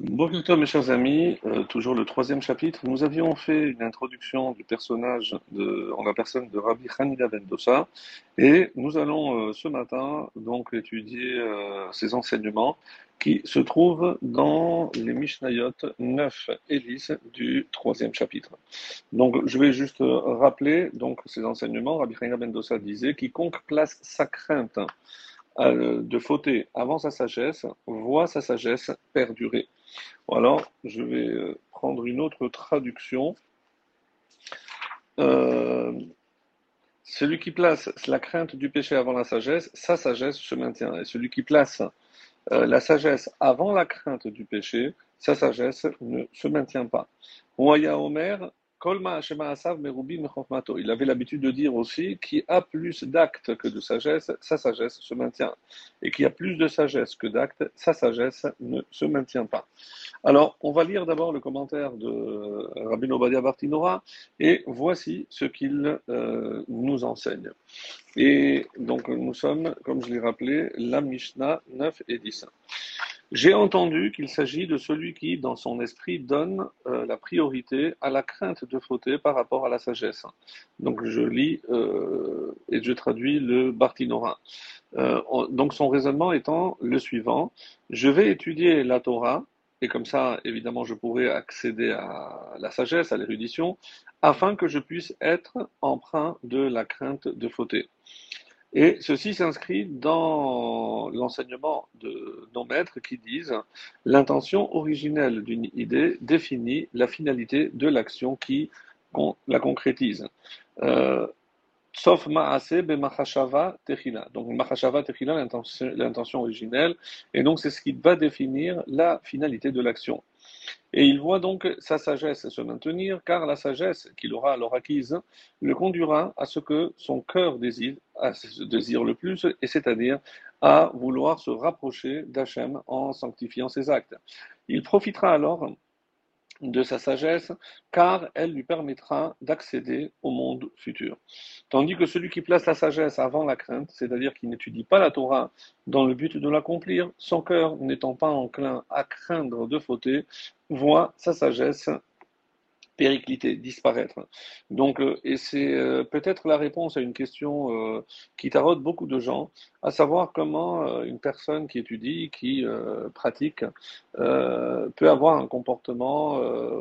Bonjour mes chers amis, euh, toujours le troisième chapitre. Nous avions fait une introduction du personnage de, en la personne de Rabbi Hanida Dossa et nous allons euh, ce matin donc étudier euh, ses enseignements qui se trouvent dans les Mishnayot 9 et 10 du troisième chapitre. Donc je vais juste rappeler donc ces enseignements. Rabbi Hanida Dossa disait quiconque place sa crainte de fauter avant sa sagesse voit sa sagesse perdurer. Alors, je vais euh, prendre une autre traduction. Euh, celui qui place la crainte du péché avant la sagesse, sa sagesse se maintient. Et celui qui place euh, la sagesse avant la crainte du péché, sa sagesse ne se maintient pas. Ouaya Omer, il avait l'habitude de dire aussi qui a plus d'actes que de sagesse, sa sagesse se maintient. Et qui a plus de sagesse que d'actes, sa sagesse ne se maintient pas. Alors, on va lire d'abord le commentaire de Rabbi Obadia Bartinora et voici ce qu'il euh, nous enseigne. Et donc, nous sommes, comme je l'ai rappelé, la Mishnah 9 et 10. J'ai entendu qu'il s'agit de celui qui, dans son esprit, donne euh, la priorité à la crainte de fauter par rapport à la sagesse. Donc je lis euh, et je traduis le Bartinora. Euh, donc son raisonnement étant le suivant je vais étudier la Torah et comme ça, évidemment, je pourrai accéder à la sagesse, à l'érudition, afin que je puisse être emprunt de la crainte de fauter. Et ceci s'inscrit dans l'enseignement de nos maîtres qui disent l'intention originelle d'une idée définit la finalité de l'action qui la concrétise. Euh, sauf ma'ase be machashava techila. Donc machashava techila, l'intention originelle, et donc c'est ce qui va définir la finalité de l'action. Et il voit donc sa sagesse se maintenir, car la sagesse qu'il aura alors acquise le conduira à ce que son cœur désire, le plus, et c'est-à-dire à vouloir se rapprocher d'Hachem en sanctifiant ses actes. Il profitera alors de sa sagesse, car elle lui permettra d'accéder au monde futur. Tandis que celui qui place la sagesse avant la crainte, c'est-à-dire qui n'étudie pas la Torah dans le but de l'accomplir, son cœur n'étant pas enclin à craindre de fauter, voit sa sagesse péricliter, disparaître. Donc, euh, et c'est euh, peut-être la réponse à une question euh, qui taraude beaucoup de gens, à savoir comment une personne qui étudie, qui pratique, peut avoir un comportement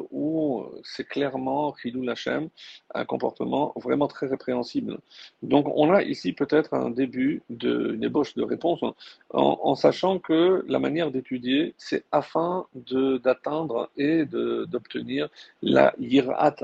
où c'est clairement Khilou Lachem, un comportement vraiment très répréhensible. Donc, on a ici peut-être un début d'une ébauche de réponse, en, en, sachant que la manière d'étudier, c'est afin d'atteindre et d'obtenir la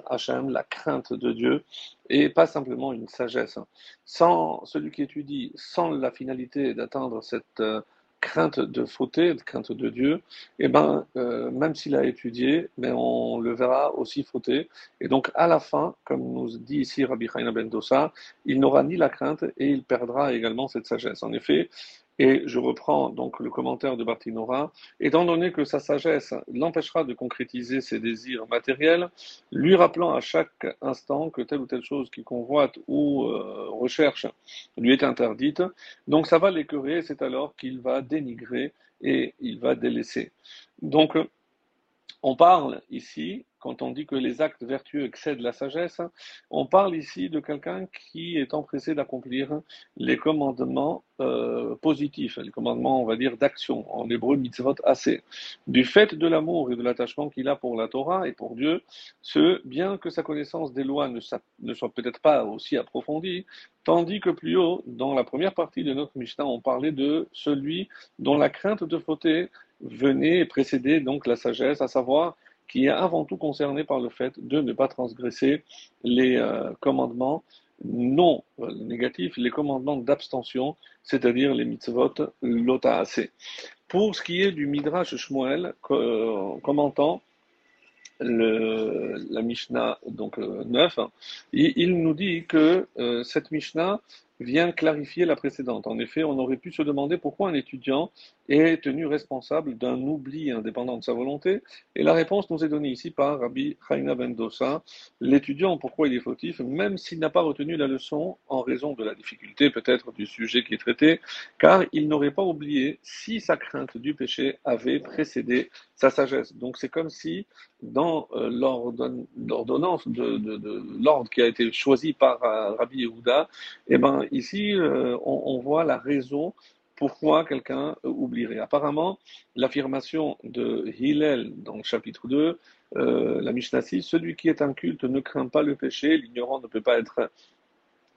Hashem, la crainte de Dieu, et pas simplement une sagesse. Sans celui qui étudie, sans la finalité d'atteindre cette euh, crainte de fauter, crainte de Dieu, et eh ben, euh, même s'il a étudié, mais on le verra aussi fauter. Et donc, à la fin, comme nous dit ici Rabbi Chaim Ben Dossa, il n'aura ni la crainte et il perdra également cette sagesse. En effet, et je reprends donc le commentaire de Bartinora. Étant donné que sa sagesse l'empêchera de concrétiser ses désirs matériels, lui rappelant à chaque instant que telle ou telle chose qu'il convoite ou euh, recherche lui est interdite, donc ça va l'écœurer, c'est alors qu'il va dénigrer et il va délaisser. Donc, on parle ici quand on dit que les actes vertueux excèdent la sagesse, on parle ici de quelqu'un qui est empressé d'accomplir les commandements euh, positifs, les commandements, on va dire, d'action, en hébreu mitzvot assez. Du fait de l'amour et de l'attachement qu'il a pour la Torah et pour Dieu, ce, bien que sa connaissance des lois ne, soit peut-être pas aussi approfondie, tandis que plus haut, dans la première partie de notre Mishnah, on parlait de celui dont la crainte de fauter venait et précédait donc la sagesse, à savoir qui est avant tout concerné par le fait de ne pas transgresser les euh, commandements non euh, négatifs, les commandements d'abstention, c'est-à-dire les mitzvot lotaase. Pour ce qui est du Midrash Shmuel, euh, commentant la Mishnah donc 9, il, il, nous dit que cette Mishnah vient clarifier la précédente. En effet, on aurait pu se demander pourquoi un étudiant est tenu responsable d'un oubli indépendant de sa volonté, et la réponse nous est donnée ici par Rabbi Chaina Ben Dosa. L'étudiant, pourquoi il est fautif, même s'il n'a pas retenu la leçon en raison de la difficulté peut-être du sujet qui est traité, car il n'aurait pas oublié si sa crainte du péché avait précédé sa sagesse. Donc c'est comme si dans euh, l'ordonnance de, l'ordre qui a été choisi par euh, Rabbi Yehuda, eh ben, ici euh, on, voit la raison pourquoi quelqu'un oublierait. Apparemment, l'affirmation de Hillel dans le chapitre 2, la Mishnah 6, celui qui est inculte ne craint pas le péché, l'ignorant ne peut pas être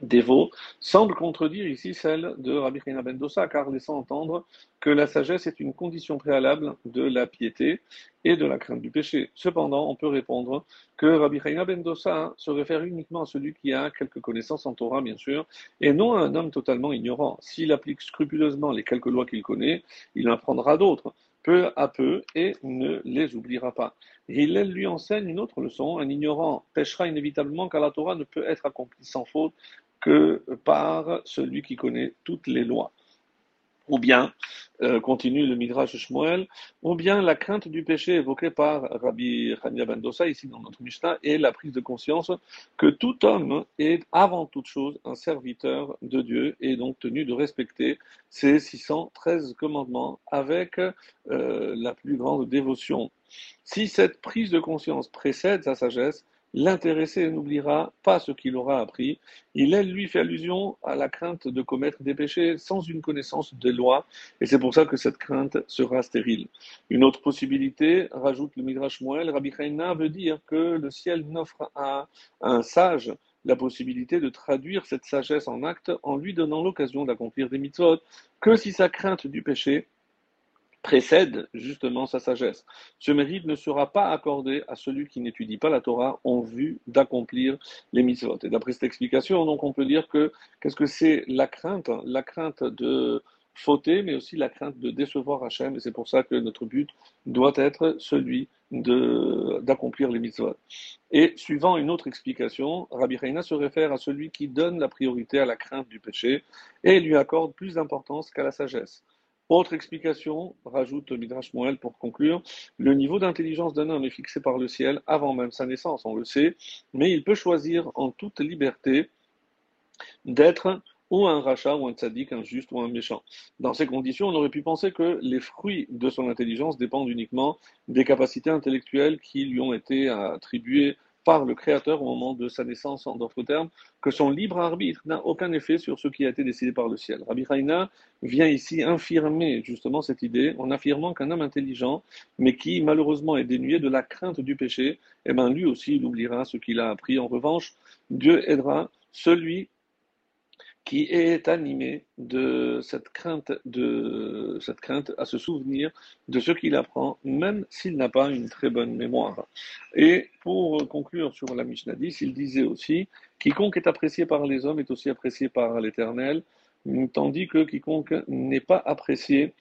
dévot semble contredire ici celle de Rabbi Chaina ben Dosa, car laissant entendre que la sagesse est une condition préalable de la piété et de la crainte du péché. Cependant, on peut répondre que Rabbi Chaina ben Dosa se réfère uniquement à celui qui a quelques connaissances en Torah, bien sûr, et non à un homme totalement ignorant. S'il applique scrupuleusement les quelques lois qu'il connaît, il en apprendra d'autres peu à peu et ne les oubliera pas. il lui enseigne une autre leçon. Un ignorant pêchera inévitablement car la Torah ne peut être accomplie sans faute que par celui qui connaît toutes les lois. Ou bien, euh, continue le Midrash Shmuel, ou bien la crainte du péché évoquée par Rabbi Chania Ben Dosa, ici dans notre Mishnah, est la prise de conscience que tout homme est avant toute chose un serviteur de Dieu et donc tenu de respecter ses 613 commandements avec euh, la plus grande dévotion. Si cette prise de conscience précède sa sagesse, L'intéressé n'oubliera pas ce qu'il aura appris. Il, elle, lui fait allusion à la crainte de commettre des péchés sans une connaissance des lois, et c'est pour ça que cette crainte sera stérile. Une autre possibilité, rajoute le Midrash Moël, Rabbi Chaina veut dire que le ciel n'offre à un sage la possibilité de traduire cette sagesse en acte en lui donnant l'occasion d'accomplir des mitzvot, que si sa crainte du péché précède justement sa sagesse. Ce mérite ne sera pas accordé à celui qui n'étudie pas la Torah en vue d'accomplir les mitzvot. Et d'après cette explication, donc on peut dire que qu'est-ce que c'est la crainte La crainte de fauter, mais aussi la crainte de décevoir Hachem. Et c'est pour ça que notre but doit être celui d'accomplir les mitzvot. Et suivant une autre explication, Rabbi Reina se réfère à celui qui donne la priorité à la crainte du péché et lui accorde plus d'importance qu'à la sagesse. Autre explication, rajoute Midrash Moël pour conclure, le niveau d'intelligence d'un homme est fixé par le ciel avant même sa naissance, on le sait, mais il peut choisir en toute liberté d'être ou un rachat, ou un tzaddik, un juste ou un méchant. Dans ces conditions, on aurait pu penser que les fruits de son intelligence dépendent uniquement des capacités intellectuelles qui lui ont été attribuées par le Créateur au moment de sa naissance, en d'autres termes, que son libre arbitre n'a aucun effet sur ce qui a été décidé par le ciel. Rabbi Haïna vient ici infirmer justement cette idée en affirmant qu'un homme intelligent, mais qui malheureusement est dénué de la crainte du péché, eh bien lui aussi il oubliera ce qu'il a appris. En revanche, Dieu aidera celui qui est animé de cette crainte, à se souvenir de ce qu'il apprend, même s'il n'a pas une très bonne mémoire. Et pour conclure sur la Mishnah 10, il disait aussi quiconque est apprécié par les hommes est aussi apprécié par l'Éternel, tandis que quiconque n'est pas apprécié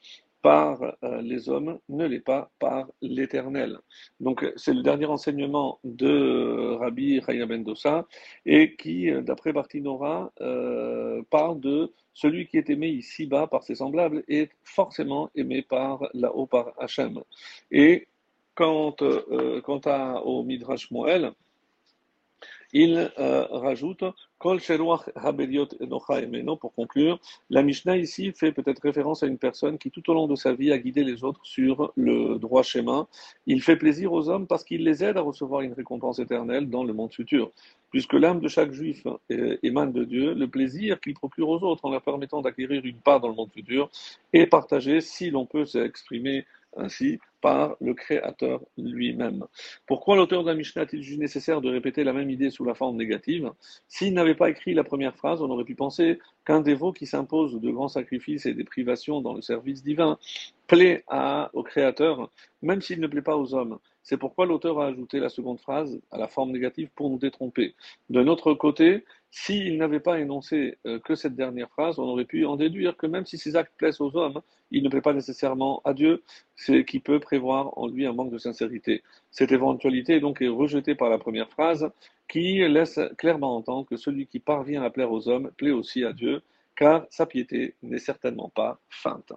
par euh, les hommes ne l'est pas par l'Éternel. Donc c'est le dernier enseignement de Rabbi Chaya Ben Dosa et qui, d'après Bartinora, euh, parle de celui qui est aimé ici-bas par ses semblables est forcément aimé par là-haut par Hachem. Et quant, euh, quant à, au Midrash Moël, il euh, rajoute Kol pour conclure, la Mishnah ici fait peut-être référence à une personne qui tout au long de sa vie a guidé les autres sur le droit chemin. Il fait plaisir aux hommes parce qu'il les aide à recevoir une récompense éternelle dans le monde futur. Puisque l'âme de chaque juif émane de Dieu, le plaisir qu'il procure aux autres en leur permettant d'acquérir une part dans le monde futur est partagé, si l'on peut s'exprimer ainsi, par le Créateur lui-même. Pourquoi l'auteur de la Mishnah a-t-il jugé nécessaire de répéter la même idée sous la forme négative? S'il n'avait pas écrit la première phrase, on aurait pu penser qu'un dévot qui s'impose de grands sacrifices et des privations dans le service divin plaît au Créateur, même s'il ne plaît pas aux hommes. C'est pourquoi l'auteur a ajouté la seconde phrase à la forme négative pour nous détromper. De notre côté, S'il n'avait pas énoncé euh, que cette dernière phrase, on aurait pu en déduire que même si ses actes plaisent aux hommes, il ne plaît pas nécessairement à Dieu, c'est qui peut prévoir en lui un manque de sincérité. Cette éventualité donc est rejetée par la première phrase, qui laisse clairement entendre que celui qui parvient à plaire aux hommes plaît aussi à Dieu, car sa piété n'est certainement pas feinte.